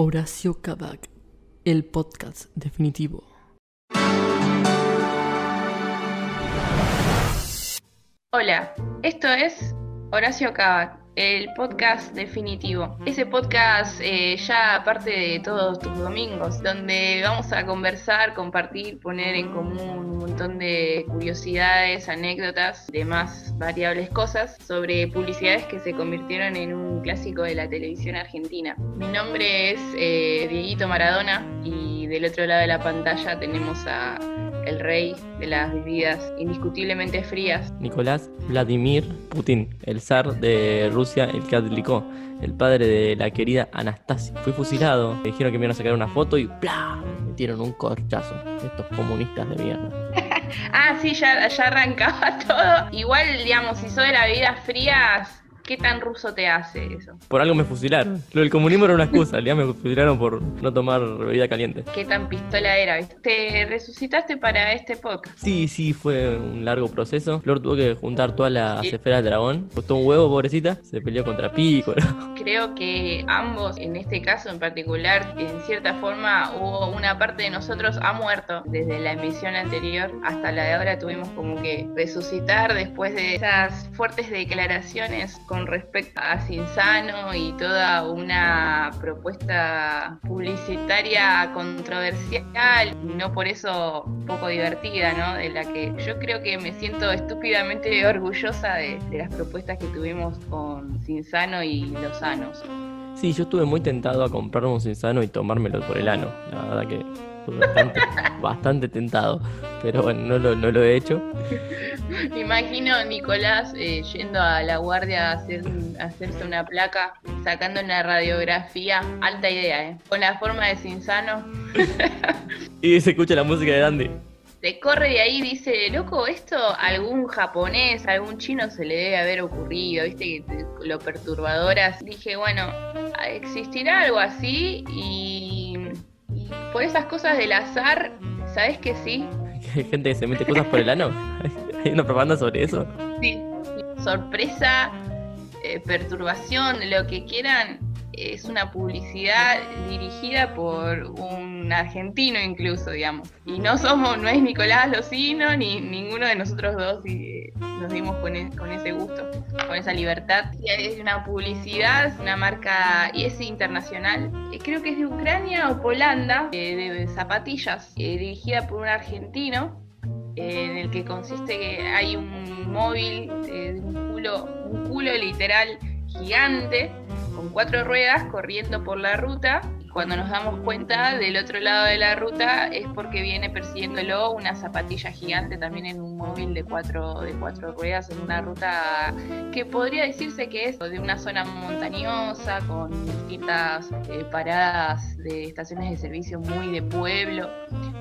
Horacio Kabak, el podcast definitivo. Hola, esto es Horacio Kabak, el podcast definitivo. Ese podcast eh, ya aparte de todos tus domingos, donde vamos a conversar, compartir, poner en común un montón de curiosidades, anécdotas, demás variables cosas sobre publicidades que se convirtieron en un clásico de la televisión argentina. Mi nombre es eh, Dieguito Maradona y del otro lado de la pantalla tenemos a el rey de las bebidas indiscutiblemente frías. Nicolás Vladimir Putin, el zar de Rusia, el que adlicó, el padre de la querida Anastasia. Fue fusilado, le dijeron que me iban a sacar una foto y ¡plá! metieron un corchazo. Estos comunistas de mierda. ah, sí, ya, ya arrancaba todo. Igual, digamos, si soy de las bebidas frías, ¿Qué tan ruso te hace eso? Por algo me fusilaron. Lo del comunismo era una excusa, ya me fusilaron por no tomar bebida caliente. ¿Qué tan pistola era? ¿Te resucitaste para este podcast? Sí, sí, fue un largo proceso. Flor tuvo que juntar todas las esferas del dragón. Costó un huevo, pobrecita. Se peleó contra Pico. Creo que ambos, en este caso en particular, en cierta forma, hubo una parte de nosotros ha muerto desde la emisión anterior hasta la de ahora. Tuvimos como que resucitar después de esas fuertes declaraciones con respecto a Cinsano y toda una propuesta publicitaria controversial, no por eso poco divertida, ¿no? De la que yo creo que me siento estúpidamente orgullosa de, de las propuestas que tuvimos con Cinsano y los sanos. Sí, yo estuve muy tentado a comprarme un Cinsano y tomármelo por el ano. La verdad que bastante, bastante tentado, pero bueno, no lo, no lo he hecho. Imagino a Nicolás eh, yendo a la guardia a, hacer, hacerse una placa, sacando una radiografía, alta idea, ¿eh? Con la forma de Cinsano. y se escucha la música de Dandy. Se corre de ahí y dice, loco, esto algún japonés, algún chino se le debe haber ocurrido, viste, lo perturbadoras. Dije, bueno, existirá algo así y por esas cosas del azar, ¿sabes que sí? Hay gente que se mete cosas por el ano. ¿Hay una propaganda sobre eso? Sí, sorpresa, eh, perturbación, lo que quieran. Es una publicidad dirigida por un argentino incluso, digamos. Y no somos, no es Nicolás Locino ni ninguno de nosotros dos y nos dimos con, e, con ese gusto, con esa libertad. Es una publicidad, una marca y es internacional. Eh, creo que es de Ucrania o Polanda, eh, de zapatillas, dirigida por un argentino en el que consiste que hay un móvil, eh, un, culo, un culo literal gigante con cuatro ruedas corriendo por la ruta. Cuando nos damos cuenta del otro lado de la ruta es porque viene persiguiéndolo una zapatilla gigante también en un móvil de cuatro, de cuatro ruedas en una ruta que podría decirse que es de una zona montañosa con distintas eh, paradas de estaciones de servicio muy de pueblo,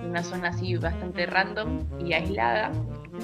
una zona así bastante random y aislada.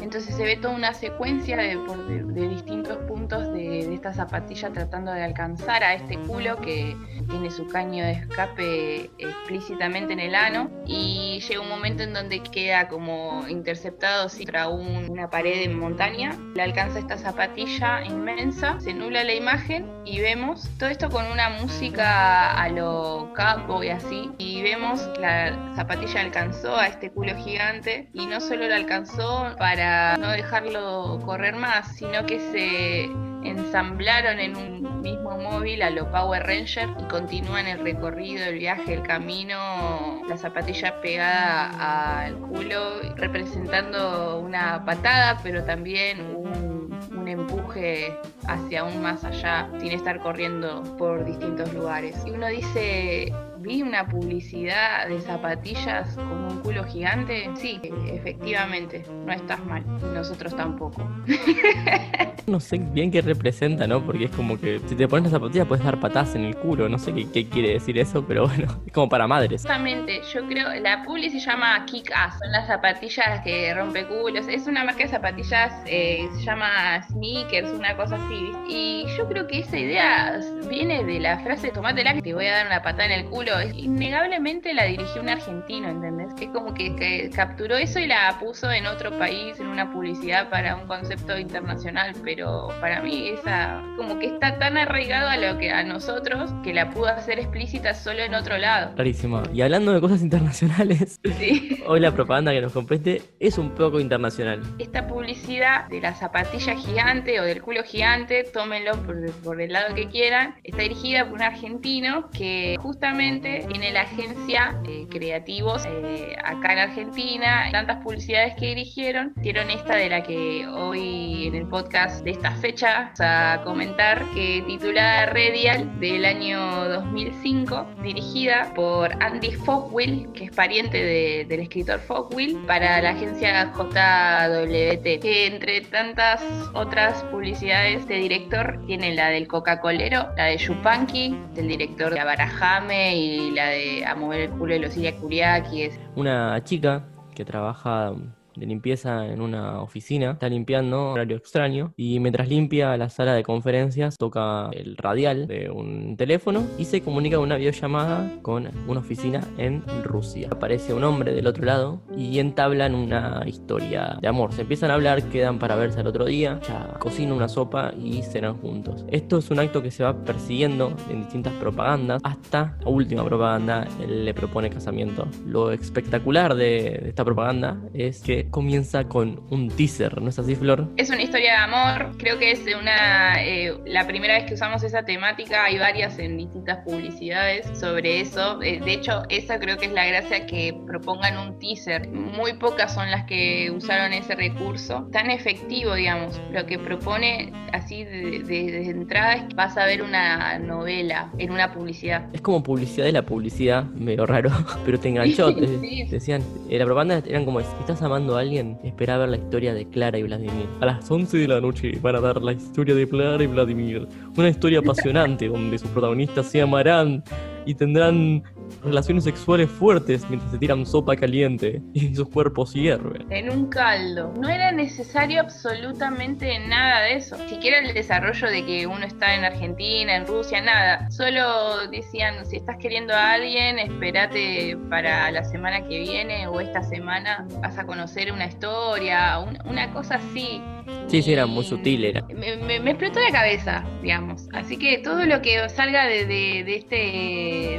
Entonces se ve toda una secuencia de, de, distintos puntos de, de, esta zapatilla tratando de alcanzar a este culo que tiene su caño de escape explícitamente en el ano y llega un momento en donde queda como interceptado contra un, una pared en montaña. Le alcanza esta zapatilla inmensa, se nubla la imagen y vemos todo esto con una música a lo campo y así y vemos la zapatilla alcanzó a este culo gigante y no solo lo alcanzó para no dejarlo correr más, sino que se ensamblaron en un mismo móvil a lo Power Ranger y continúan el recorrido, el viaje, el camino, la zapatilla pegada al culo, representando una patada, pero también un, un empuje hacia aún más allá, sin estar corriendo por distintos lugares. Y uno dice, vi una publicidad de zapatillas con un culo gigante. Sí, efectivamente, no estás mal. Nosotros tampoco. no sé bien qué representa, ¿no? Porque es como que si te pones la zapatilla puedes dar patas en el culo. No sé qué, quiere decir eso, pero bueno, es como para madres. Exactamente, yo creo, la publi se llama Kick Ass. Son las zapatillas que rompe culos. Es una marca de zapatillas, eh, se llama Sneakers, una cosa así. Y yo creo que esa idea viene de la frase tomatela que te voy a dar una patada en el culo innegablemente la dirigió un argentino, ¿entendés? Es como que capturó eso y la puso en otro país, en una publicidad para un concepto internacional, pero para mí esa como que está tan arraigado a lo que a nosotros que la pudo hacer explícita solo en otro lado. Clarísimo. Y hablando de cosas internacionales, Sí. hoy la propaganda que nos compreste es un poco internacional. Esta publicidad de la zapatilla gigante o del culo gigante, tómenlo por, por el lado que quieran, está dirigida por un argentino que justamente tiene la agencia eh, creativos eh, acá en Argentina. Tantas publicidades que dirigieron, dieron esta de la que hoy en el podcast de esta fecha. A comentar, que titulada Redial del año 2005, dirigida por Andy Fogwill, que es pariente de- del escritor Fogwill, para la agencia JWT, que entre tantas otras publicidades de director tiene la del Coca-Colero, la de Yupanqui, del director de Abarajame y la de A mover el culo de los Iria Kuriaki, es Una chica que trabaja de limpieza en una oficina, está limpiando horario extraño y mientras limpia la sala de conferencias toca el radial de un teléfono y se comunica una videollamada con una oficina en Rusia. Aparece un hombre del otro lado y entablan una historia de amor. Se empiezan a hablar, quedan para verse al otro día, ya cocinan una sopa y cenan juntos. Esto es un acto que se va persiguiendo en distintas propagandas hasta la última propaganda, él le propone casamiento. Lo espectacular de, de esta propaganda es que comienza con un teaser, ¿no es así, Flor? Es una historia de amor, creo que es una eh, la primera vez que usamos esa temática, hay varias en distintas publicidades sobre eso. Eh, de hecho, esa creo que es la gracia que propongan un teaser. Muy pocas son las que usaron ese recurso. Tan efectivo, digamos. Lo que propone así de, de- de entrada es que vas a ver una novela en una publicidad. Es como publicidad de la publicidad, medio raro, pero te enganchó. te- Sí. Decían, eh, la propaganda eran como, estás amando alguien, espera ver la historia de Clara y Vladimir. A las 11 de la noche van a dar la historia de Clara y Vladimir. Una historia apasionante donde sus protagonistas se amarán y tendrán relaciones sexuales fuertes mientras se tiran sopa caliente y sus cuerpos hierven. En un caldo. No era necesario absolutamente nada de eso. Siquiera el desarrollo de que uno está en Argentina, en Rusia, nada. Solo decían, si estás queriendo a alguien, espérate para la semana que viene o esta semana vas a conocer una historia, un- una cosa así. Sí, sí, era muy sutil, era. Me, explotó la cabeza, digamos. Así que todo lo que salga de, de- de este,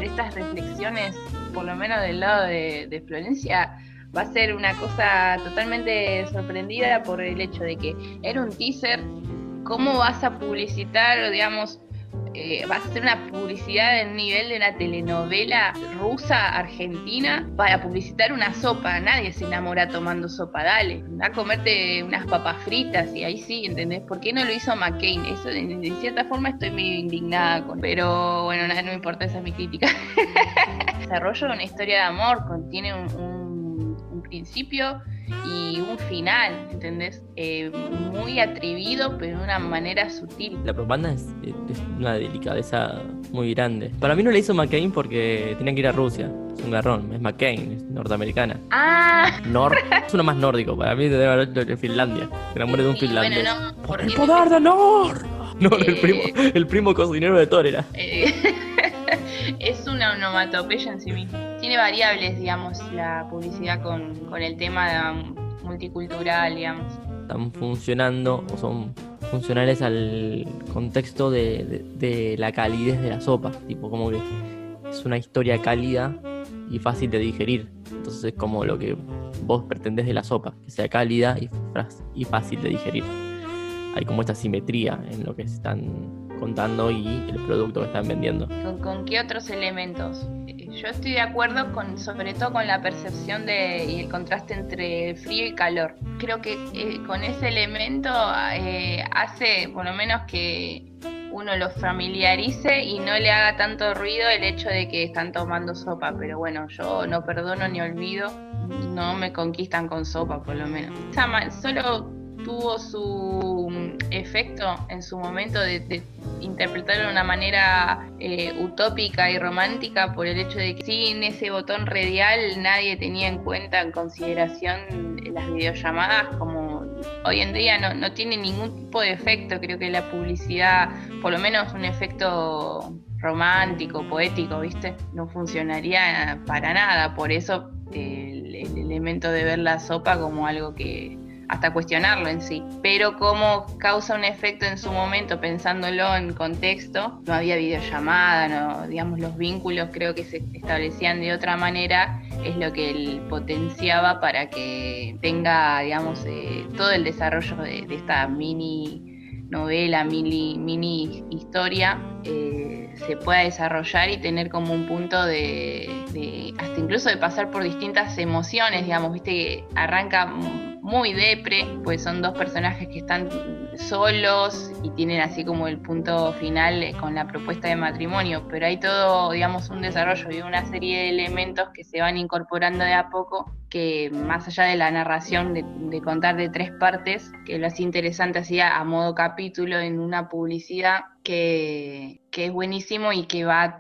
de estas reflexiones, por lo menos del lado de, de Florencia, va a ser una cosa totalmente sorprendida por el hecho de que era un teaser. ¿Cómo vas a publicitar, digamos, eh, vas a hacer una publicidad del nivel de una telenovela rusa argentina para publicitar una sopa? Nadie se enamora tomando sopa, dale, a comerte unas papas fritas y ahí sí, ¿entendés? ¿Por qué no lo hizo McCain? Eso de, cierta forma estoy medio indignada con, pero bueno, no me importa, esa es mi crítica. Desarrollo de una historia de amor, contiene un principio y un final, ¿entendés? Eh, muy atrevido, pero de una manera sutil. La propaganda es, es una delicadeza muy grande. Para mí no la hizo McCain porque tenía que ir a Rusia. Es un garrón, es McCain, es norteamericana. Ah, Nor es uno más nórdico, para mí debe haber en Finlandia. Enamoré de un sí, bueno, no, ¡Por el poder de Nor! Nor, el Eh. primo, el primo cocinero de Thor era. Eh, es una onomatopeya en sí misma. Tiene variables, digamos, la publicidad con, con el tema multicultural, digamos. Están funcionando o son funcionales al contexto de, de- la calidez de la sopa. Tipo, como que es una historia cálida y fácil de digerir. Entonces es como lo que vos pretendés de la sopa, que sea cálida y, y fácil de digerir. Hay como esta simetría en lo que están contando y el producto que están vendiendo. ¿Con, qué otros elementos? Eh, Yo estoy de acuerdo con, sobre todo con la percepción de, y el contraste entre frío y calor. Creo que eh, con ese elemento eh, hace por lo menos que uno lo familiarice y no le haga tanto ruido el hecho de que están tomando sopa. Pero bueno, yo no perdono ni olvido, no me conquistan con sopa por lo menos. Solo tuvo su mm, efecto en su momento de, de interpretarlo de una manera eh, utópica y romántica por el hecho de que sin ese botón radial nadie tenía en cuenta en consideración las videollamadas como hoy en día no, no tiene ningún tipo de efecto creo que la publicidad por lo menos un efecto romántico, poético, ¿viste? No funcionaría para nada, por eso el, el elemento de ver la sopa como algo que hasta cuestionarlo en sí. Pero como causa un efecto en su momento, pensándolo en contexto, no había videollamada, no, digamos, los vínculos creo que se establecían de otra manera, es lo que él potenciaba para que tenga, digamos, eh, todo el desarrollo de, esta mini novela, mini, mini historia, eh, se pueda desarrollar y tener como un punto de, de, hasta incluso de pasar por distintas emociones, digamos, viste arranca muy depre, pues son dos personajes que están solos y tienen así como el punto final con la propuesta de matrimonio, pero hay todo, digamos, un desarrollo y una serie de elementos que se van incorporando de a poco, que más allá de la narración de, contar de tres partes, que lo hace interesante así a modo capítulo en una publicidad, que, que es buenísimo y que va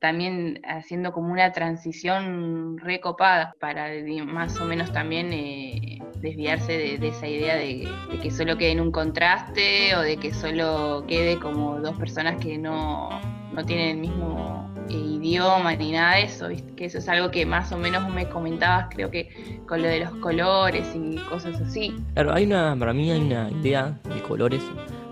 también haciendo como una transición recopada para más o menos también eh, desviarse de, esa idea de, que solo quede en un contraste o de que solo quede como dos personas que no, no tienen el mismo idioma ni nada de eso, que eso es algo que más o menos me comentabas, creo que con lo de los colores y cosas así. Claro, hay una, para mí hay una idea de colores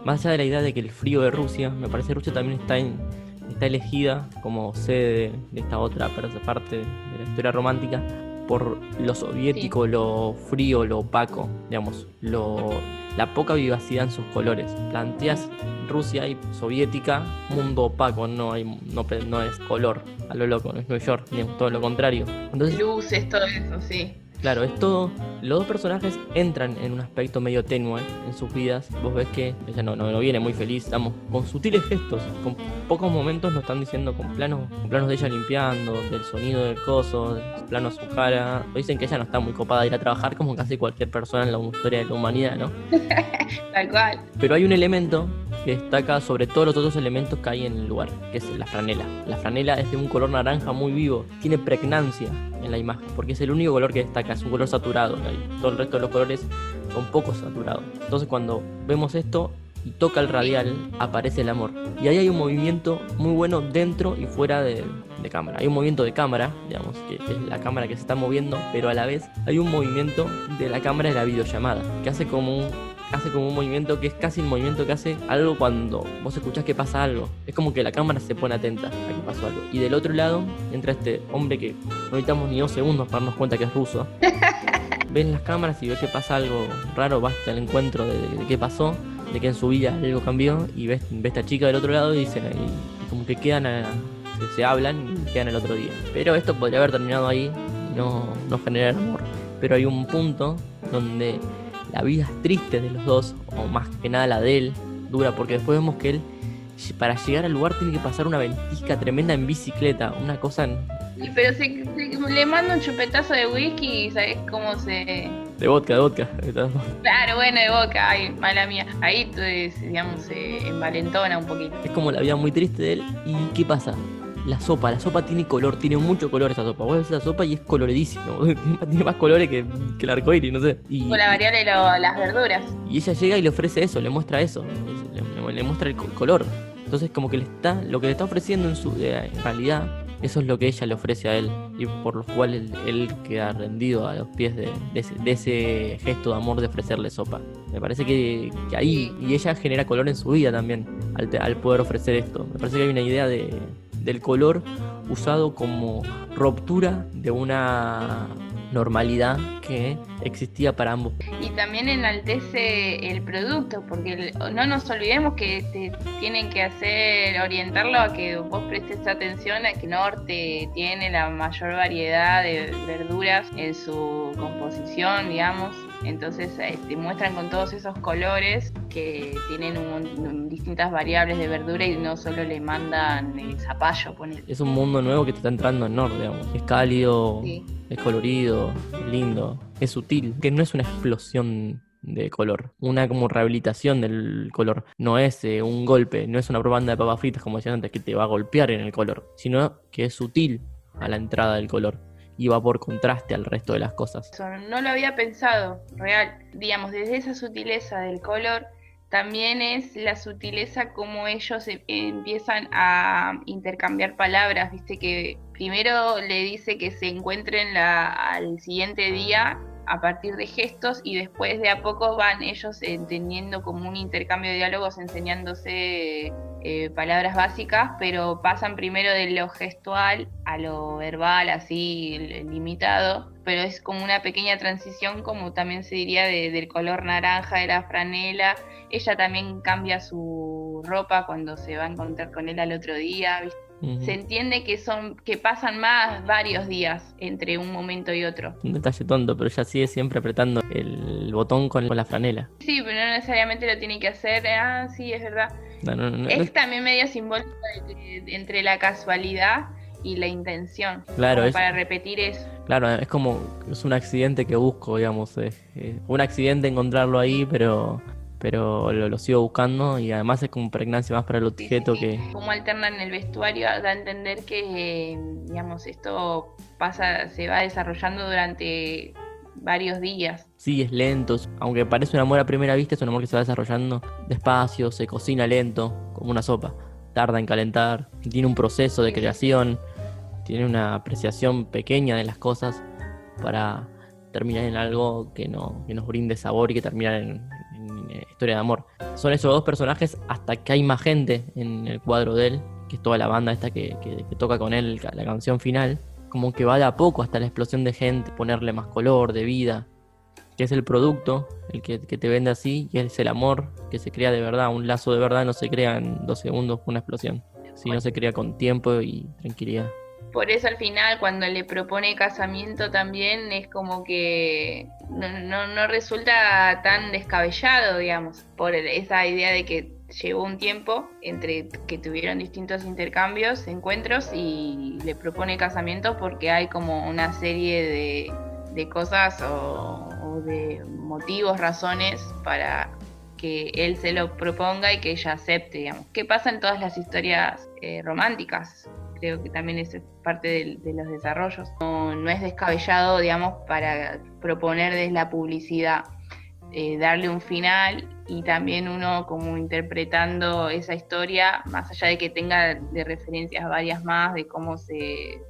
más allá de la idea de que el frío de Rusia, me parece que Rusia también está, está elegida como sede de esta otra parte de la historia romántica por lo soviético, lo frío, lo opaco, digamos, lo, la poca vivacidad en sus colores. Planteas Rusia y soviética, mundo opaco, no hay no, no es color a lo loco, no es New York, ni todo lo contrario. Entonces, Luces, todo eso, sí. Claro, es todo. Los dos personajes entran en un aspecto medio tenue en sus vidas. Vos ves que ella no, no, viene muy feliz, estamos con sutiles gestos, con pocos momentos nos están diciendo con planos, con planos de ella limpiando, del sonido del coso, de planos su cara. Dicen que ella no está muy copada de ir a trabajar como casi cualquier persona en la historia de la humanidad, ¿no? Tal cual. Pero hay un elemento que destaca sobre todos los otros elementos que hay en el lugar, que es la franela. La franela es de un color naranja muy vivo, tiene pregnancia en la imagen, porque es el único color que destaca, es un color saturado. Todo el resto de los colores son poco saturados. Entonces cuando vemos esto y toca el radial, aparece el amor. Y ahí hay un movimiento muy bueno dentro y fuera de, cámara. Hay un movimiento de cámara, digamos, que es la cámara que se está moviendo, pero a la vez hay un movimiento de la cámara de la videollamada, que hace como un hace como un movimiento que es casi el movimiento que hace algo cuando vos escuchás que pasa algo. Es como que la cámara se pone atenta a que pasó algo. Y del otro lado entra este hombre que no necesitamos ni dos segundos para darnos cuenta que es ruso. ven las cámaras y ves que pasa algo raro, vas al encuentro de, qué pasó, de que en su vida algo cambió y ves, ves a esta chica del otro lado y dicen y, como que quedan se, hablan y quedan el otro día. Pero esto podría haber terminado ahí y no, no generar amor. Pero hay un punto donde la vida es triste de los dos, o más que nada la de él, dura, porque después vemos que él, para llegar al lugar, tiene que pasar una ventisca tremenda en bicicleta, una cosa... Pero si, le mando un chupetazo de whisky, ¿sabes cómo se...? De vodka, de vodka. Claro, bueno, de vodka, ay, mala mía. Ahí, digamos, se envalentona un poquito. Es como la vida muy triste de él. ¿Y qué pasa? La sopa. La sopa tiene color, tiene mucho color esa sopa. Vos ves la sopa y es coloredísimo. tiene más colores que, el arcoíris, no sé. Y, Con la variable de las verduras. Y ella llega y le ofrece eso, le muestra eso. Le, muestra el color. Entonces como que le está, lo que le está ofreciendo en su realidad, eso es lo que ella le ofrece a él. Y por lo cual él, queda rendido a los pies de, ese, gesto de amor de ofrecerle sopa. Me parece que, ahí, y ella genera color en su vida también, al, al poder ofrecer esto. Me parece que hay una idea de, del color usado como ruptura de una normalidad que existía para ambos. Y también enaltece el producto, porque no nos olvidemos que te tienen que hacer, orientarlo a que vos prestes atención a que Norte tiene la mayor variedad de verduras en su composición, digamos, entonces eh, te muestran con todos esos colores que tienen distintas variables de verdura y no solo le mandan el zapallo. Es un mundo nuevo que te está entrando en norte, digamos. Es cálido, es colorido, es lindo, es sutil, que no es una explosión de color, una como rehabilitación del color. No es eh, un golpe, no es una propaganda de papas fritas como decía antes que te va a golpear en el color, sino que es sutil a la entrada del color y va por contraste al resto de las cosas. No lo había pensado, real. Digamos, desde esa sutileza del color también es la sutileza como ellos e- empiezan a intercambiar palabras, viste que primero le dice que se encuentren la, al siguiente día a partir de gestos y después de a poco van ellos eh, teniendo como un intercambio de diálogos enseñándose eh, palabras básicas, pero pasan primero de lo gestual a lo verbal, así li- limitado, pero es como una pequeña transición, como también se diría, de- del color naranja de la franela. Ella también cambia su ropa cuando se va a encontrar con él al otro día, ¿viste? Ujú. se entiende que son que pasan más varios días entre un momento y otro. Un detalle tonto, pero ella sigue siempre apretando el botón con, con la franela. Sí, pero no necesariamente lo tiene que hacer. Ah, sí, es verdad. No, no, no, Es también medio simbólico de- de- entre la casualidad y la intención. Claro, es- para repetir eso. Claro, es como, es un accidente que busco, digamos. eh, eh, un accidente encontrarlo ahí, pero, pero lo, lo sigo buscando y además es como pregnancia más para el objeto sí, que... sí. Cómo alternan el vestuario da a entender que, digamos, esto pasa, se va desarrollando durante varios días. Sí, es lento, aunque parece un amor a primera vista, es un amor que se va desarrollando despacio, se cocina lento, como una sopa. Tarda en calentar, tiene un proceso de Sí, creación, tiene una apreciación pequeña de las cosas para terminar en algo que, no, que nos brinde sabor y que termine en, en, eh, historia de amor. Son esos dos personajes hasta que hay más gente en el cuadro de él, que es toda la banda esta que, que- que toca con él la canción final. Como que va de a poco hasta la explosión de gente, ponerle más color, de vida, que es el producto, el que, que te vende así, y es el amor que se crea de verdad. Un lazo de verdad no se crea en dos segundos con una explosión, sino se crea con tiempo y tranquilidad. Por eso al final cuando le propone casamiento también es como que no, no, resulta tan descabellado, digamos, por esa idea de que llevó un tiempo entre que tuvieron distintos intercambios, encuentros y le propone casamiento porque hay como una serie de, de cosas o, o de motivos, razones para que él se lo proponga y que ella acepte, digamos. ¿Qué pasa en todas las historias eh, románticas? Creo que también es parte del- de, los desarrollos. No, no es descabellado, digamos, para proponer desde la publicidad eh, darle un final y también uno como interpretando esa historia, más allá de que tenga de referencias varias más de cómo se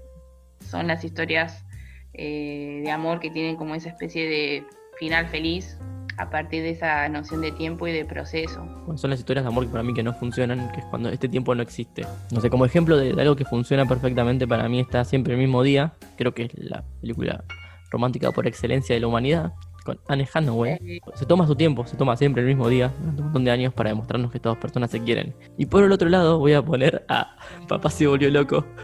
son las historias eh, de amor que tienen como esa especie de final feliz a partir de esa noción de tiempo y de proceso. Bueno, son las historias de amor que para mí que no funcionan, que es cuando este tiempo no existe. No sé, como ejemplo de, de algo que funciona perfectamente para mí está siempre el mismo día, creo que es la película romántica por excelencia de la humanidad, con Anne Hathaway. Se toma su tiempo, se toma siempre el mismo día, durante un montón de años, para demostrarnos que todas personas se quieren. Y por el otro lado voy a poner a Papá se volvió loco.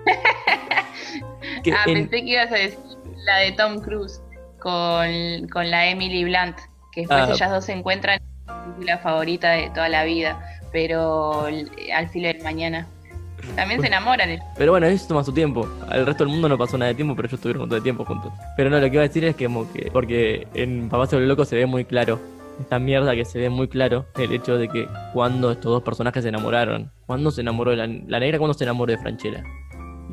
Que ah, en- pensé que ibas a decir la de Tom Cruise con, con la Emily Blunt, que después Ah. ellas dos se encuentran en la película favorita de toda la vida, pero al filo del mañana. También se enamoran. ellos. Pero bueno, eso toma su tiempo. Al resto del mundo no pasó nada de tiempo, pero ellos estuvieron un montón de tiempo juntos. Pero no, lo que iba a decir es que como que, porque en Papá se volvió loco se ve muy claro, esta mierda que se ve muy claro, el hecho de que cuando estos dos personajes se enamoraron, cuando se enamoró de la, la negra, cuando se enamoró de Franchella.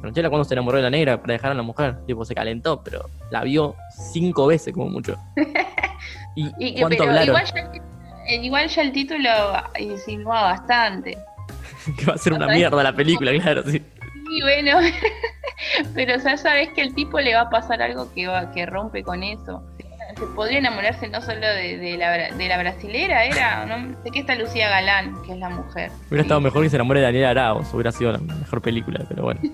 Franchella cuando se enamoró de la negra para dejar a la mujer, tipo se calentó, pero la vio cinco veces como mucho. ¿Y, Y cuánto pero hablaron? igual ya, eh, igual ya el título insinúa bastante. que va a ser una mierda la película, claro, sí. Y bueno, pero ya sabes que el tipo le va a pasar algo que, va, que rompe con eso. Se podría enamorarse no solo de, de la, de la brasilera, era, ¿no? sé que está Lucía Galán, que es la mujer. Hubiera estado mejor que se enamore de Daniela Arauz, hubiera sido la mejor película, pero bueno.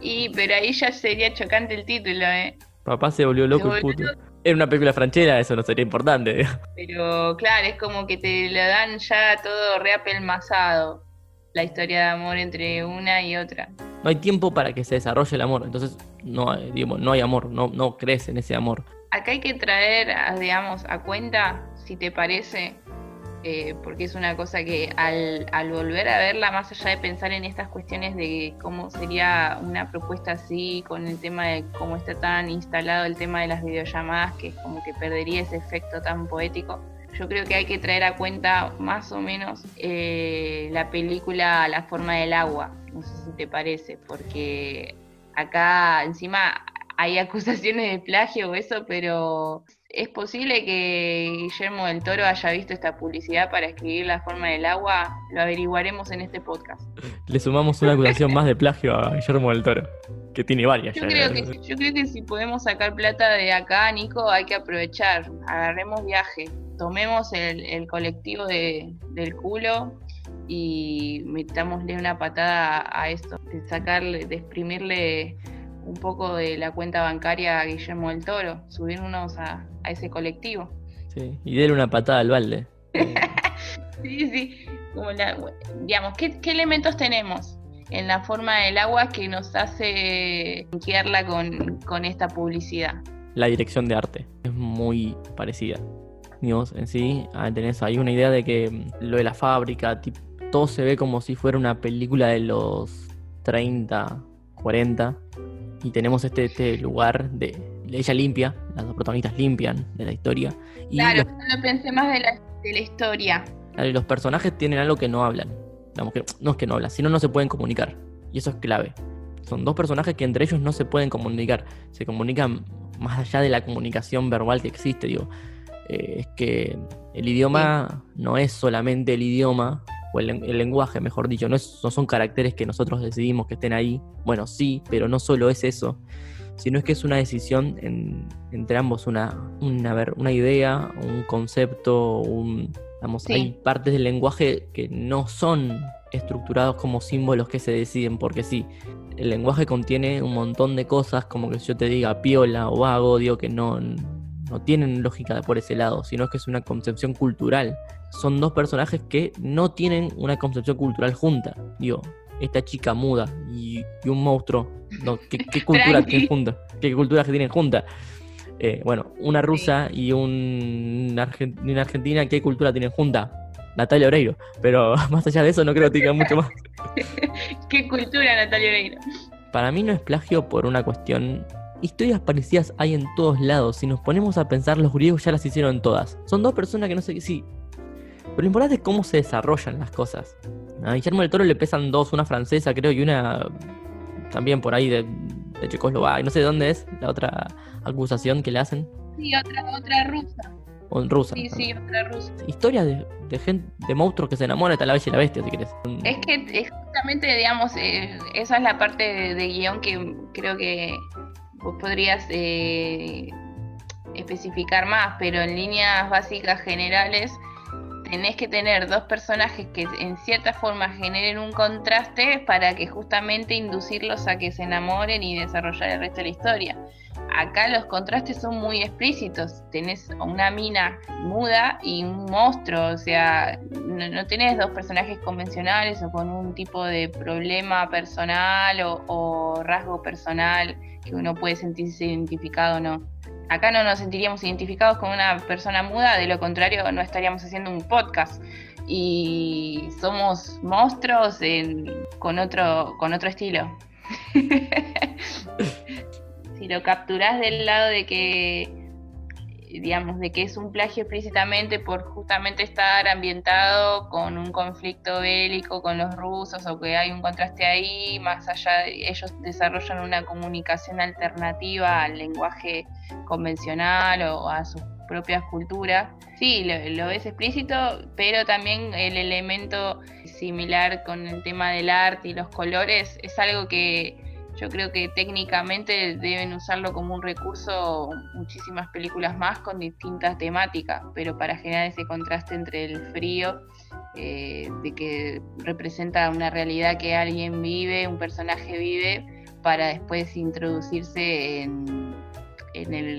Y, pero ahí ya sería chocante el título, ¿eh? Papá se volvió loco Se y puto. Era una película franchera, eso no sería importante. Pero claro, es como que te lo dan ya todo reapelmazado, la historia de amor entre una y otra. No hay tiempo para que se desarrolle el amor, entonces no hay, digamos, no hay amor, no, no crece en ese amor. Acá hay que traer, digamos, a cuenta, si te parece, eh, porque es una cosa que al, al volver a verla, más allá de pensar en estas cuestiones de cómo sería una propuesta así, con el tema de cómo está tan instalado el tema de las videollamadas, que es como que perdería ese efecto tan poético, yo creo que hay que traer a cuenta más o menos eh, la película La forma del agua, no sé si te parece, porque acá encima hay acusaciones de plagio o eso, pero es posible que Guillermo del Toro haya visto esta publicidad para escribir La forma del agua. Lo averiguaremos en este podcast. Le sumamos una acusación más de plagio a Guillermo del Toro, que tiene varias. Yo ya, creo, que, yo creo que si podemos sacar plata de acá, Nico, hay que aprovechar. Agarremos viaje, tomemos el, el colectivo de, del culo y metámosle una patada a esto, de sacarle, de exprimirle un poco de la cuenta bancaria a Guillermo del Toro, subirnos a, a ese colectivo. Sí, y darle una patada al balde. Sí, sí, como la, digamos, ¿qué, qué elementos tenemos en la forma del agua que nos hace linkearla con, con esta publicidad? la dirección de arte es muy parecida. Digamos, en sí, ah, tenés ahí una idea de que mm, lo de la fábrica, todo se ve como si fuera una película de los 30, 40. Y tenemos este, este lugar de ella limpia, las dos protagonistas limpian de la historia. Y Claro, los, lo pensé más de la, de la historia. los personajes tienen algo que no hablan. Digamos que, no es que no hablan, sino no se pueden comunicar. Y eso es clave. Son dos personajes que entre ellos no se pueden comunicar. Se comunican más allá de la comunicación verbal que existe, digo. Eh, es que el idioma no es solamente el idioma, o el, len- el lenguaje, mejor dicho, no, es- no son caracteres que nosotros decidimos que estén ahí. Bueno, sí, pero no solo es eso, sino es que es una decisión en- entre ambos, una, una, una idea, un concepto, un, vamos, Sí. hay partes del lenguaje que no son estructurados como símbolos que se deciden porque sí. El lenguaje contiene un montón de cosas, como que yo te diga piola o vago, digo que no, no tienen lógica por ese lado, sino que es una concepción cultural. Son dos personajes que no tienen una concepción cultural junta. Digo, esta chica muda y, y un monstruo, no, ¿qué, qué cultura tienen junta? ¿Qué culturas que tienen junta? Eh, bueno, una rusa y un una argentina, ¿qué cultura tienen junta? Natalia Oreiro. Pero más allá de eso no creo que tenga mucho más. ¿Qué cultura, Natalia Oreiro? Para mí no es plagio por una cuestión. Historias parecidas hay en todos lados. Si nos ponemos a pensar, los griegos ya las hicieron todas. Son dos personas que no sé qué. Sí. Pero lo importante es cómo se desarrollan las cosas. A Guillermo del Toro le pesan dos, una francesa, creo, y una también por ahí de, de Checoslovaquia. No sé de dónde es la otra acusación que le hacen. Sí, otra, otra rusa. O en rusa. Sí, sí, otra rusa. Historias de, de gente, de monstruos que se enamoran hasta la bella y la bestia, si querés. Es que es justamente, digamos, eh, esa es la parte de, de guion que creo que vos podrías eh, especificar más, pero en líneas básicas generales tenés que tener dos personajes que en cierta forma generen un contraste para que justamente inducirlos a que se enamoren y desarrollar el resto de la historia. Acá los contrastes son muy explícitos. Tenés una mina muda y un monstruo, o sea, no, no tenés dos personajes convencionales o con un tipo de problema personal o, o rasgo personal que uno puede sentirse identificado o no. Acá no nos sentiríamos identificados con una persona muda, de lo contrario no estaríamos haciendo un podcast. Y somos monstruos con, otro, con otro estilo. si lo capturás del lado de que digamos, de que es un plagio explícitamente por justamente estar ambientado con un conflicto bélico con los rusos o que hay un contraste ahí, más allá de ellos desarrollan una comunicación alternativa al lenguaje convencional o a sus propias culturas. Sí, lo, lo ves explícito, pero también el elemento similar con el tema del arte y los colores es algo que yo creo que técnicamente deben usarlo como un recurso muchísimas películas más con distintas temáticas, pero para generar ese contraste entre el frío, eh, de que representa una realidad que alguien vive, un personaje vive, para después introducirse en,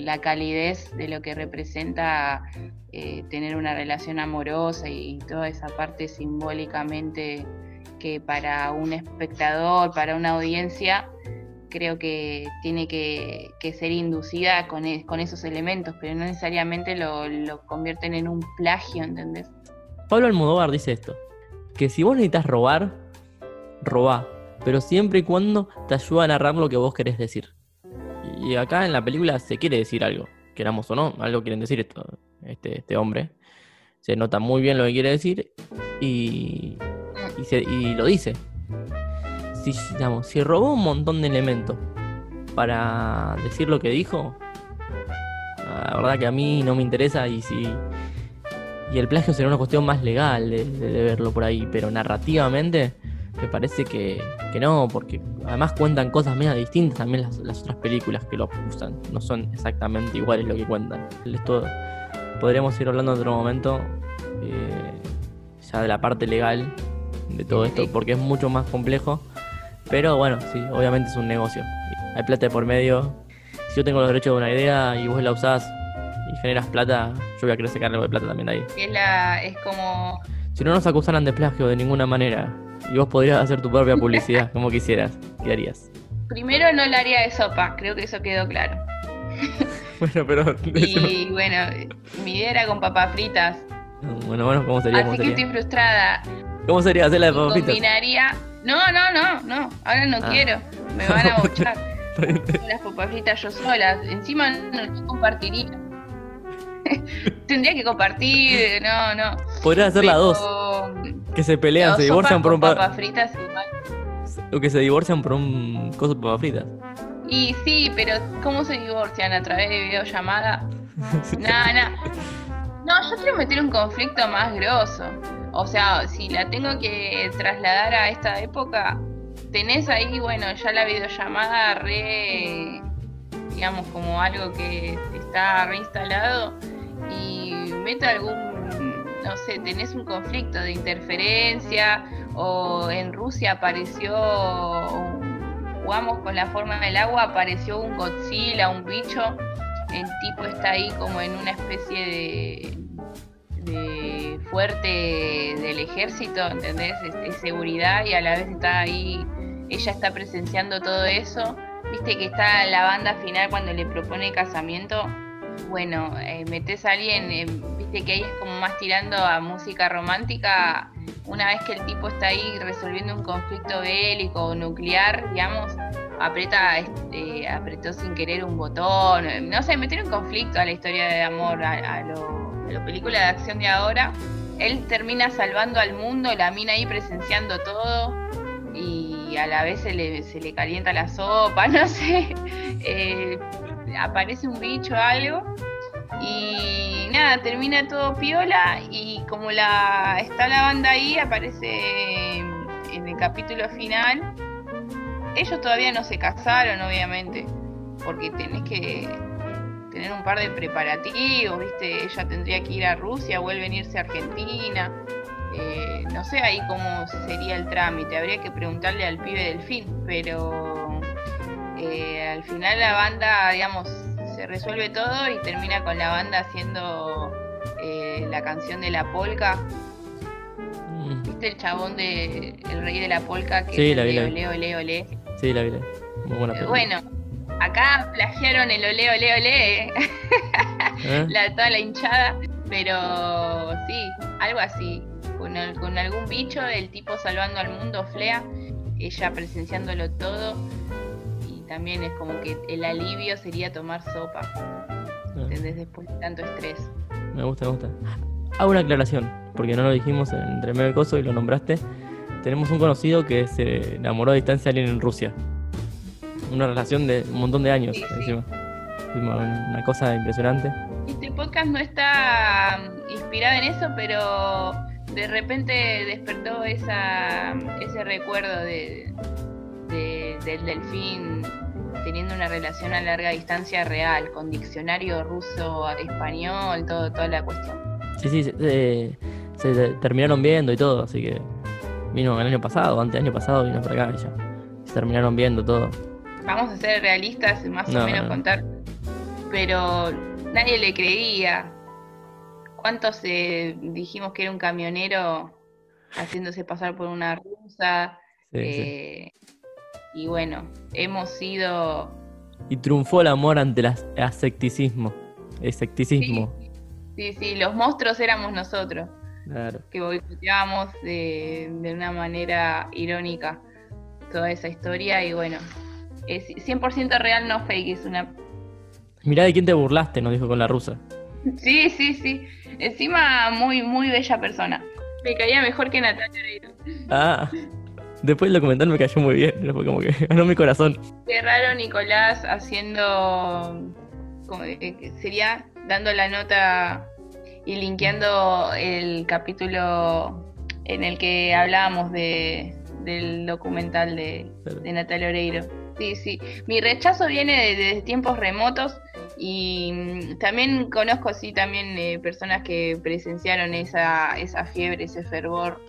la calidez de lo que representa eh, tener una relación amorosa y toda esa parte simbólicamente que para un espectador, para una audiencia, creo que tiene que, ser inducida con, e- con esos elementos, pero no necesariamente lo, lo convierten en un plagio, ¿entendés? Pablo Almodóvar dice esto: que si vos necesitas robar, robá, pero siempre y cuando te ayuda a narrar lo que vos querés decir. Y acá en la película se quiere decir algo, queramos o no, algo quieren decir esto, este, este hombre. Se nota muy bien lo que quiere decir y, y, se- y lo dice. Si, digamos, si robó un montón de elementos para decir lo que dijo, la verdad que a mí no me interesa y si y el plagio será una cuestión más legal de, de verlo por ahí, pero narrativamente me parece que, que no, porque además cuentan cosas medio distintas también las, las otras películas que lo usan, no son exactamente iguales lo que cuentan. Esto podríamos ir hablando en otro momento, eh, ya de la parte legal de todo esto, porque es mucho más complejo, pero bueno, sí, obviamente es un negocio, hay plata de por medio, si yo tengo los derechos de una idea y vos la usás y generas plata, yo voy a querer sacar algo de plata también de ahí. Es, la, es como... Si no nos acusaran de plagio de ninguna manera, y vos podrías hacer tu propia publicidad como quisieras, ¿qué harías? Primero no la haría de sopa, creo que eso quedó claro. bueno, pero... Y bueno, mi idea era con papas fritas. Bueno, bueno, ¿cómo sería? Así ¿Cómo que estoy frustrada. ¿Cómo sería hacerla de papas fritas? Combinaría... No, no, no, no, ahora no Ah. quiero. Me van a bochar. Las papas fritas yo solas. Encima no compartiría. Tendría que compartir, no, no. Podrías hacer las dos, que se pelean, se divorcian por un pa- papas fritas igual. o que se divorcian por un coso de papas fritas. Y sí, pero ¿cómo se divorcian? ¿A través de videollamada? No, no. No, yo quiero meter un conflicto más grosso. O sea, si la tengo que trasladar a esta época, tenés ahí, bueno, ya la videollamada re, digamos, como algo que está reinstalado y meto algún, no sé, tenés un conflicto de interferencia o en Rusia apareció, jugamos con la forma del agua, apareció un Godzilla, un bicho, el tipo está ahí como en una especie de, de fuerte del ejército, ¿entendés? Es, seguridad y a la vez está ahí, ella está presenciando todo eso. Viste que está la banda final cuando le propone casamiento. Bueno, eh, metes a alguien, eh, viste que ahí es como más tirando a música romántica. Una vez que el tipo está ahí resolviendo un conflicto bélico o nuclear, digamos, aprieta, este, apretó sin querer un botón, no sé, meter un conflicto a la historia de amor, a, a lo, lo película de acción de ahora. Él termina salvando al mundo, la mina ahí presenciando todo y a la vez se le, se le calienta la sopa, no sé. Eh, aparece un bicho o algo y nada, termina todo piola y como la está la banda ahí, aparece en el capítulo final. Ellos todavía no se casaron, obviamente, porque tenés que tener un par de preparativos, ¿viste? Ella tendría que ir a Rusia, vuelve a irse a Argentina. Eh, no sé ahí cómo sería el trámite, habría que preguntarle al pibe del fin, pero eh, al final la banda, digamos, se resuelve todo y termina con la banda haciendo eh, la canción de la polka. Mm, ¿Viste el chabón de El Rey de la Polka que Sí, la vi, la vi. Olé, olé, olé? Sí, la vi. la vi. Muy buena Eh, película. Bueno, acá plagiaron el olé, olé, olé, ¿Eh? la, toda la hinchada, pero sí, algo así, con, al- con algún bicho, el tipo salvando al mundo, Flea, ella presenciándolo todo, y también es como que el alivio sería tomar sopa, ¿entendés? Después de tanto estrés. Me gusta, me gusta. Hago una aclaración, porque no lo dijimos en- entre medio coso y lo nombraste. Tenemos un conocido que se enamoró a distancia de alguien en Rusia. Una relación de un montón de años Sí, sí. encima. Una cosa impresionante. Este podcast no está mm, inspirado en eso, pero de repente despertó esa, ese recuerdo de, de- del delfín teniendo una relación a larga distancia real, con diccionario ruso, español, todo, toda la cuestión. Sí, sí, se, se- se terminaron viendo y todo, así que vino el año pasado, antes del año pasado vino para acá y ya. Se terminaron viendo todo. Vamos a ser realistas y más No, o menos no. contar, pero nadie le creía. ¿Cuántos eh, dijimos que era un camionero haciéndose pasar por una rusa? Sí, sí. Eh, Y bueno, hemos sido. Y triunfó el amor ante el as- asecticismo. Escepticismo. Sí, sí, los monstruos éramos nosotros, Claro. que boicoteábamos de, de una manera irónica toda esa historia. Y bueno, es 100% real, no fake, es una. Mirá de quién te burlaste, nos dijo con la rusa. Sí, sí, sí. Encima, muy, muy bella persona. Me caía mejor que Natalia Oreiro. Ah, Después el documental me cayó muy bien, fue como que ganó mi corazón. Qué raro Nicolás haciendo, como, eh, sería dando la nota y linkeando el capítulo en el que hablábamos de, del documental de, de Natalia Oreiro. Sí, sí. Mi rechazo viene de, tiempos remotos y mm, también conozco, sí, también eh, personas que presenciaron esa, esa fiebre, ese fervor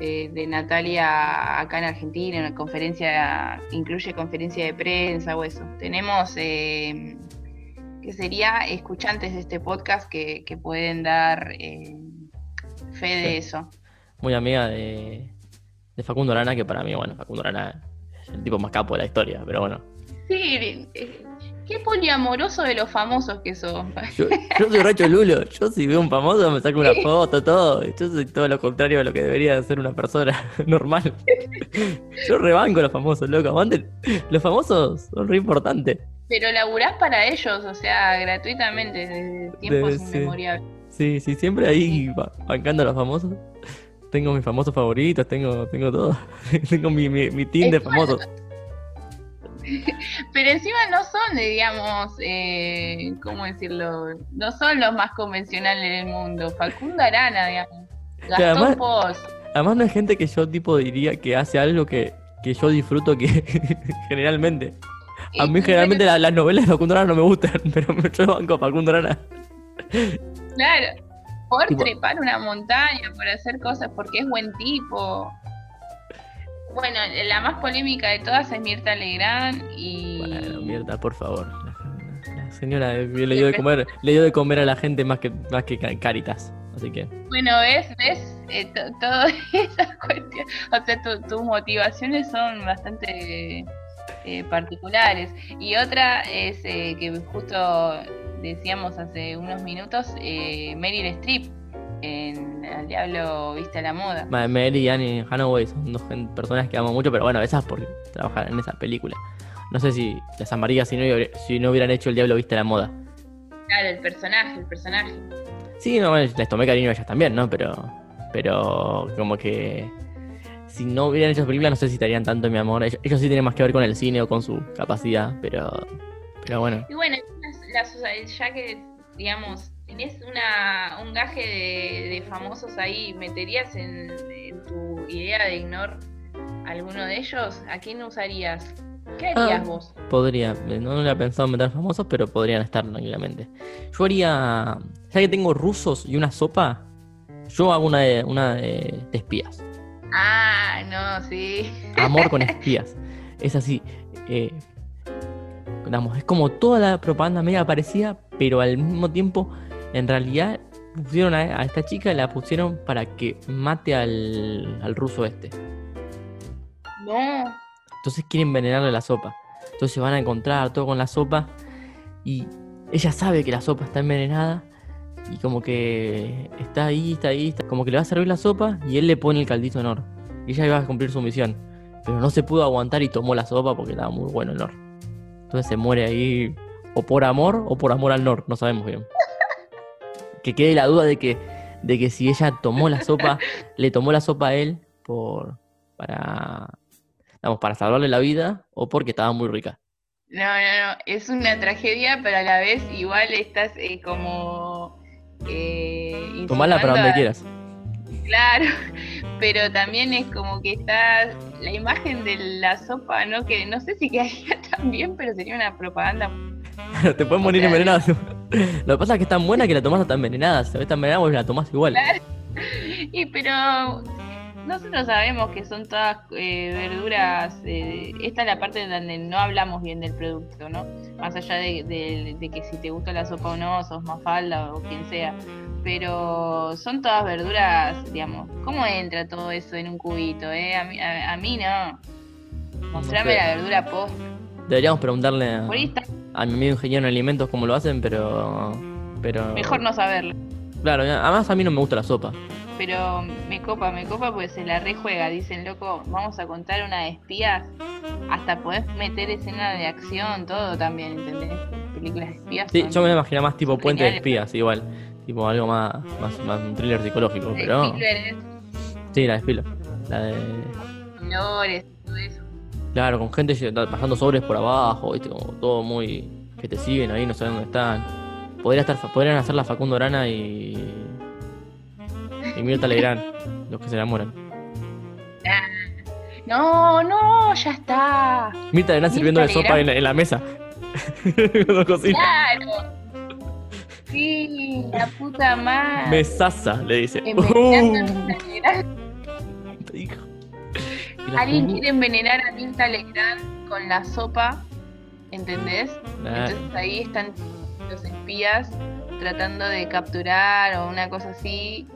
eh, de Natalia acá en Argentina, una conferencia, incluye conferencia de prensa o eso. Tenemos, eh, que sería, escuchantes de este podcast que, que pueden dar fe de eso. Muy amiga de, de Facundo Arana, que para mí, bueno, Facundo Arana el tipo más capo de la historia, pero bueno. Sí, eh, qué poliamoroso de los famosos que sos. Yo, soy Racho Lulo, yo si veo un famoso me saco una foto, todo. Yo soy todo lo contrario de lo que debería ser una persona normal. Yo rebanco a los famosos, loco. los famosos son re importantes. Pero laburás para ellos, o sea, gratuitamente, desde tiempos inmemoriales. Sí, sí, siempre ahí bancando a los famosos. Tengo mis famosos favoritos, tengo, tengo todo. tengo mi, mi, team de famosos. Pero encima no son, digamos, eh, ¿cómo decirlo? No son los más convencionales del mundo. Facundo Arana, digamos. Gastón además, no es gente que yo tipo diría que hace algo que, que yo disfruto que generalmente. A mí generalmente las novelas de Facundo Arana no me gustan, pero yo banco a Facundo Arana. Claro. Por trepar una montaña, por hacer cosas, porque es buen tipo. Bueno, la más polémica de todas es Mirta Legrand y. Bueno, Mirta, por favor. La, señora le dio de comer, le dio de comer a la gente más que más que caritas. Así que. Bueno, ves, ves, eh, todas esas cuestiones. O sea, tus motivaciones son bastante eh, particulares. Y otra es eh, que justo decíamos hace unos minutos, eh, Meryl Streep en El Diablo Viste a la Moda. Meryl y Annie Hathaway son dos personas que amo mucho, pero bueno, esas por trabajar en esa película. No sé si las amaría si no, si no hubieran hecho El Diablo Viste a la Moda. Claro, el personaje, el personaje. Sí, no, les tomé cariño a ellas también, ¿no? Pero, pero como que si no hubieran hecho esa película no sé si estarían tanto en mi amor. Ellos, sí tienen más que ver con el cine o con su capacidad, pero, pero bueno. Y bueno, ya que, digamos, tenés una, un gaje de, famosos ahí, ¿meterías en, tu idea de ignor alguno de ellos? ¿A quién usarías? ¿Qué harías ah, vos? Podría, no, lo había pensado meter famosos, pero podrían estar tranquilamente. Yo haría, ya que tengo rusos y una sopa, yo hago una de, una de espías. Ah, no, sí. Amor con espías. Es así. Eh, es como toda la propaganda media parecida, pero al mismo tiempo, en realidad, pusieron a, esta chica, la pusieron para que mate al, al ruso este. No. Entonces quieren envenenarle la sopa. Entonces se van a encontrar todo con la sopa y ella sabe que la sopa está envenenada y como que está ahí, está ahí, está... como que le va a servir la sopa y él le pone el caldito en oro. Y ella iba a cumplir su misión. Pero no se pudo aguantar y tomó la sopa porque estaba muy bueno el oro. Entonces se muere ahí o por amor o por amor al Nor, no sabemos bien. Que quede la duda de que, de que si ella tomó la sopa, le tomó la sopa a él por para, para salvarle la vida o porque estaba muy rica. No, no, no, es una tragedia, pero a la vez igual estás eh, como... Eh, Tomala para donde quieras. Claro, pero también es como que está la imagen de la sopa, ¿no? Que no sé si quedaría tan bien, pero sería una propaganda. Te pueden morir envenenadas. Lo que pasa es que es tan buena que la tomas tan envenenada. Se ve tan envenenada, vos la tomás igual. Y pero nosotros sabemos que son todas eh, verduras. Eh, esta es la parte donde no hablamos bien del producto, ¿no? Más allá de, de que si te gusta la sopa o no, sos mafalda o quien sea pero son todas verduras, digamos. ¿Cómo entra todo eso en un cubito? Eh? A, mí, a, mí no. Mostrame la verdura post. Deberíamos preguntarle a, a, mi amigo ingeniero en alimentos cómo lo hacen, pero, pero... Mejor no saberlo. Claro, además a mí no me gusta la sopa. Pero me copa, me copa porque se la rejuega. Dicen, loco, vamos a contar una de espías. Hasta podés meter escena de acción, todo también, ¿entendés? Películas de espías. Sí, yo me imagino más tipo puente de espías, igual tipo algo más, más, más un thriller psicológico, pero. ¿eh? Sí, la de Spiller. La de. flores, todo eso. Claro, con gente pasando sobres por abajo, ¿viste? Como todo muy. que te siguen ahí, no saben dónde están. Podría estar, podrían hacer la Facundo Arana y. y Mirta Legrand, los que se enamoran. No, no, ya está. Mirta Legrand sirviendo de sopa en, la- en la mesa. Cuando cocina. Claro. Sí, la puta madre. Mesaza, le dice. Uh, hijo. La Alguien quiere envenenar a Mirta Legrand con la sopa, ¿entendés? Entonces ahí están los espías tratando de capturar o una cosa así.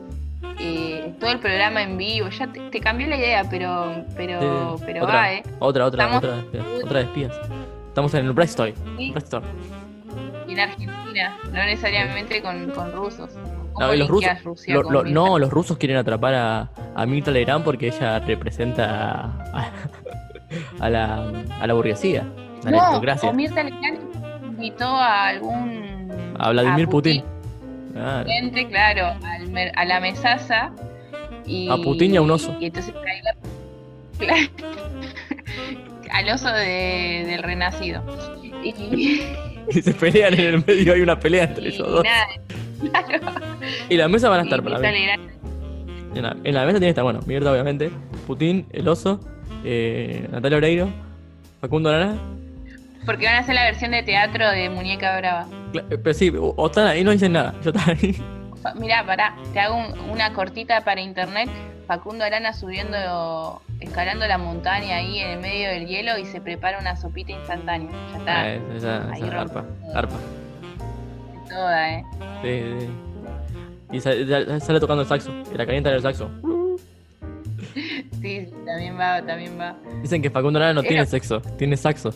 eh, todo el programa en vivo. Ya te, te cambió la idea, pero pero Sí, pero otra, va, ¿eh? Otra, otra, Estamos- otra, de espías, otra de espías. Estamos en el Brestoy. Sí, Brestoy. en Argentina, no necesariamente con, con rusos. ¿Cómo No, y los rusos, Rusia lo- no, los rusos quieren atrapar a, a Mirta Legrand porque ella representa a, a la, a la burguesía, a la No, aristocracia, o Mirta Legrand invitó a algún a Vladimir a Putin. Claro. Al a la mesaza. Y, A Putin y a un oso. Y entonces la- al oso de- del renacido. Y, Y se pelean en el medio, hay una pelea entre ellos dos. nada, claro. Y la mesa van a Y estar para mí. En la, en la mesa tiene que estar, bueno, Mirta obviamente, Putin, el oso, eh, Natalia Oreiro, Facundo Arana. Porque van a hacer la versión de teatro de Muñeca Brava. Pero sí, o, están ahí no dicen nada. Yo ahí. Mirá, pará, te hago un- una cortita para internet. Facundo Arana subiendo, escalando la montaña ahí en el medio del hielo y se prepara una sopita instantánea. Ya está. Ah, esa, esa, Ahí esa, rompe. arpa, arpa. Toda, eh. Sí, sí. Y sale, tocando el saxo, y la calienta en el saxo. Sí, sí, también va, también va. Dicen que Facundo Arana no tiene sexo, tiene saxo.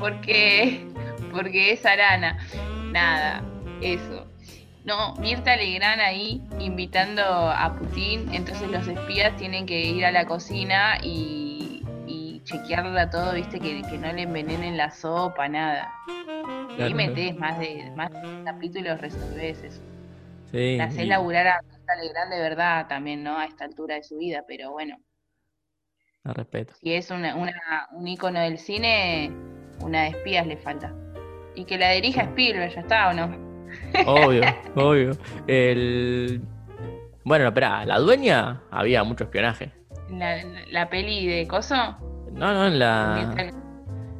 Porque, porque es Arana. Nada, eso. No, Mirta Legrand ahí invitando a Putin, entonces los espías tienen que ir a la cocina y, y chequearla todo, viste, que, que no le envenenen la sopa, nada. Y ahí Claro. metés más de más capítulos, resolvés eso. Sí. La hacés y- laburar a Mirta Legrand de verdad también, ¿no? A esta altura de su vida, pero bueno. a respeto. si es una, una- un ícono del cine, una de espías le falta. Y que la dirija Spielberg, ya está, ¿o no? Obvio, obvio. El... Bueno, espera, la dueña había mucho espionaje. La, la peli de Coso. No, no, en la,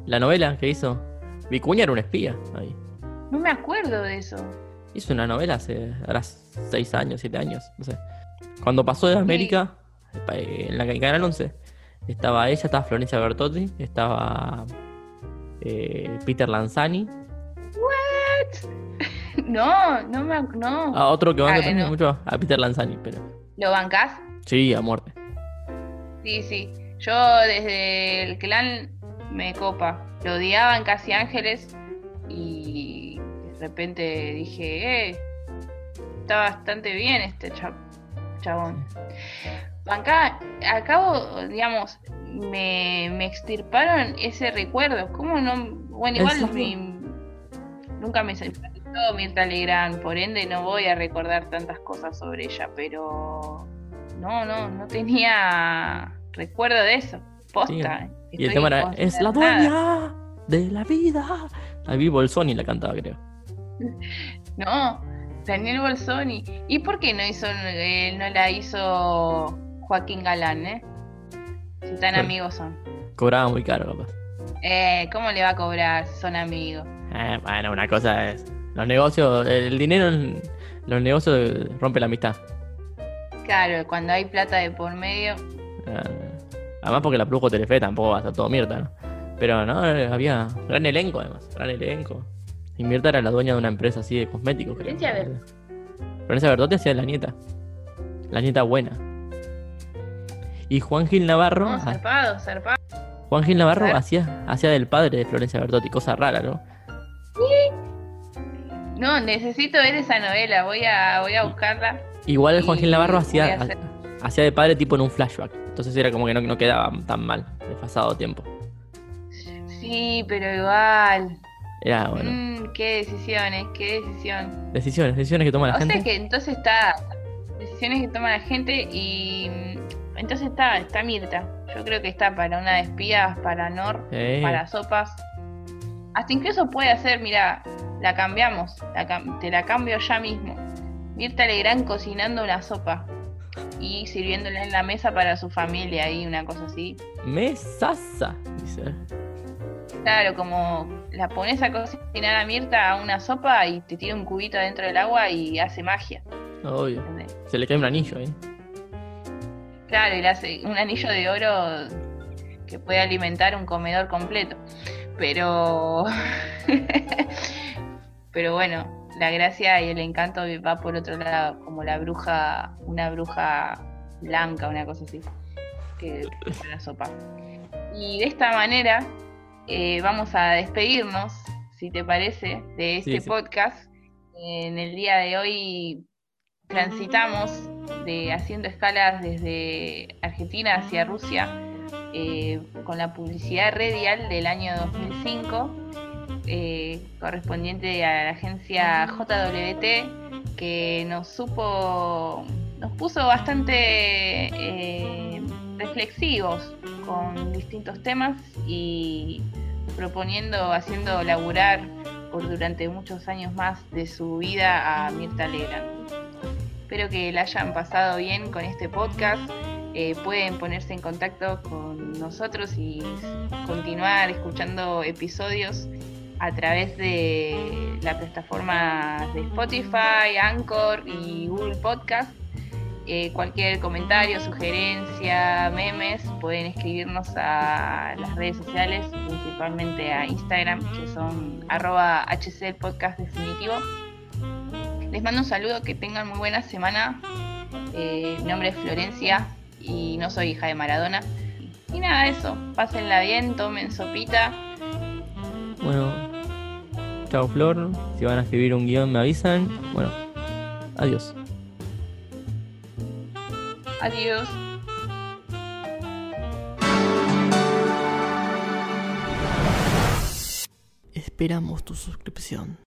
la novela que hizo. Vicuña era un espía ahí. No me acuerdo de eso. Hizo una novela hace ahora seis años, siete años, no sé. Cuando pasó de América, eh, en la en Canal 11, estaba ella, estaba Florencia Bertotti, estaba eh, Peter Lanzani, No, no me no. a otro que banca Ah, también no. mucho, a Peter Lanzani, pero ¿Lo bancás? sí, a muerte. Sí, sí. Yo desde el clan me copa. Lo odiaba en Casi Ángeles y de repente dije, eh, está bastante bien este cha- chabón. Acá, acabo, digamos, me, me extirparon ese recuerdo. ¿Cómo no? Bueno, ¿En igual mi- nunca me simpatizó Mirta Legrand, por ende no voy a recordar tantas cosas sobre ella, pero no, no, no tenía recuerdo de eso. Posta. eh. Y el tema era, es la consternada". dueña de la vida. La vi Bolsoni la cantaba, creo. No, Daniel Bolsoni. ¿Y por qué no hizo, eh, no la hizo Joaquín Galán, eh? Si tan amigos son. Cobraba muy caro, capaz. Eh, ¿cómo le va a cobrar si son amigos? Eh, bueno, una cosa es. Los negocios, el dinero los negocios rompe la amistad. Claro, cuando hay plata de por medio. Eh, Además porque la produjo Telefe tampoco va a ser todo Mirta, ¿no? Pero no, eh, había gran elenco además, gran elenco. Y Mirta era la dueña de una empresa así de cosméticos, creo. Florencia Ver- Florencia Bertotti hacía la nieta. La nieta buena. Y Juan Gil Navarro, No, ah, zarpado, zarpado. Juan Gil Navarro hacía, hacía del padre de Florencia Bertotti, cosa rara, ¿no? No, necesito ver esa novela, voy a, voy a buscarla. Igual Juan Gil Navarro hacía, hacía de padre tipo en un flashback. Entonces era como que no, no quedaba tan mal, desfasado tiempo. Sí, pero igual. Era, bueno, Mm, qué decisiones, qué decisión. decisiones, decisiones que toma la o gente. sea que entonces está decisiones que toma la gente y mm, entonces está, está Mirta. Yo creo que está para una de espías, para Nor, para sopas. Hasta incluso puede hacer, mira, la cambiamos, la cam- te la cambio ya mismo. Mirta Legrand cocinando una sopa y sirviéndola en la mesa para su familia y una cosa así. Mesaza, dice. Claro, como la pones a cocinar a Mirta a una sopa y te tira un cubito dentro del agua y hace magia. Obvio. ¿entendés? Se le cae un anillo ahí. Claro, y le hace un anillo de oro que puede alimentar un comedor completo. Pero. Pero bueno, la gracia y el encanto va por otro lado, como la bruja, una bruja blanca, una cosa así, que la sopa. Y de esta manera eh, vamos a despedirnos, si te parece, de este Sí, sí. podcast. En el día de hoy transitamos de haciendo escalas desde Argentina hacia Rusia eh, con la publicidad radial del año 2005 eh, correspondiente a la agencia JWT que nos supo nos puso bastante eh, reflexivos con distintos temas y proponiendo haciendo laburar por durante muchos años más de su vida a Mirta Legrand Espero que la hayan pasado bien con este podcast. Eh, pueden ponerse en contacto con nosotros y continuar escuchando episodios a través de la plataforma de Spotify, Anchor y Google Podcast. Eh, cualquier comentario, sugerencia, memes, pueden escribirnos a las redes sociales, principalmente a Instagram, que son arroba HC Podcast Definitivo. Les mando un saludo, que tengan muy buena semana. Eh, mi nombre es Florencia y no soy hija de Maradona. Y nada, eso. Pásenla bien, tomen sopita. Bueno, chao Flor. Si van a escribir un guion me avisan. Bueno, adiós. Adiós. Esperamos tu suscripción.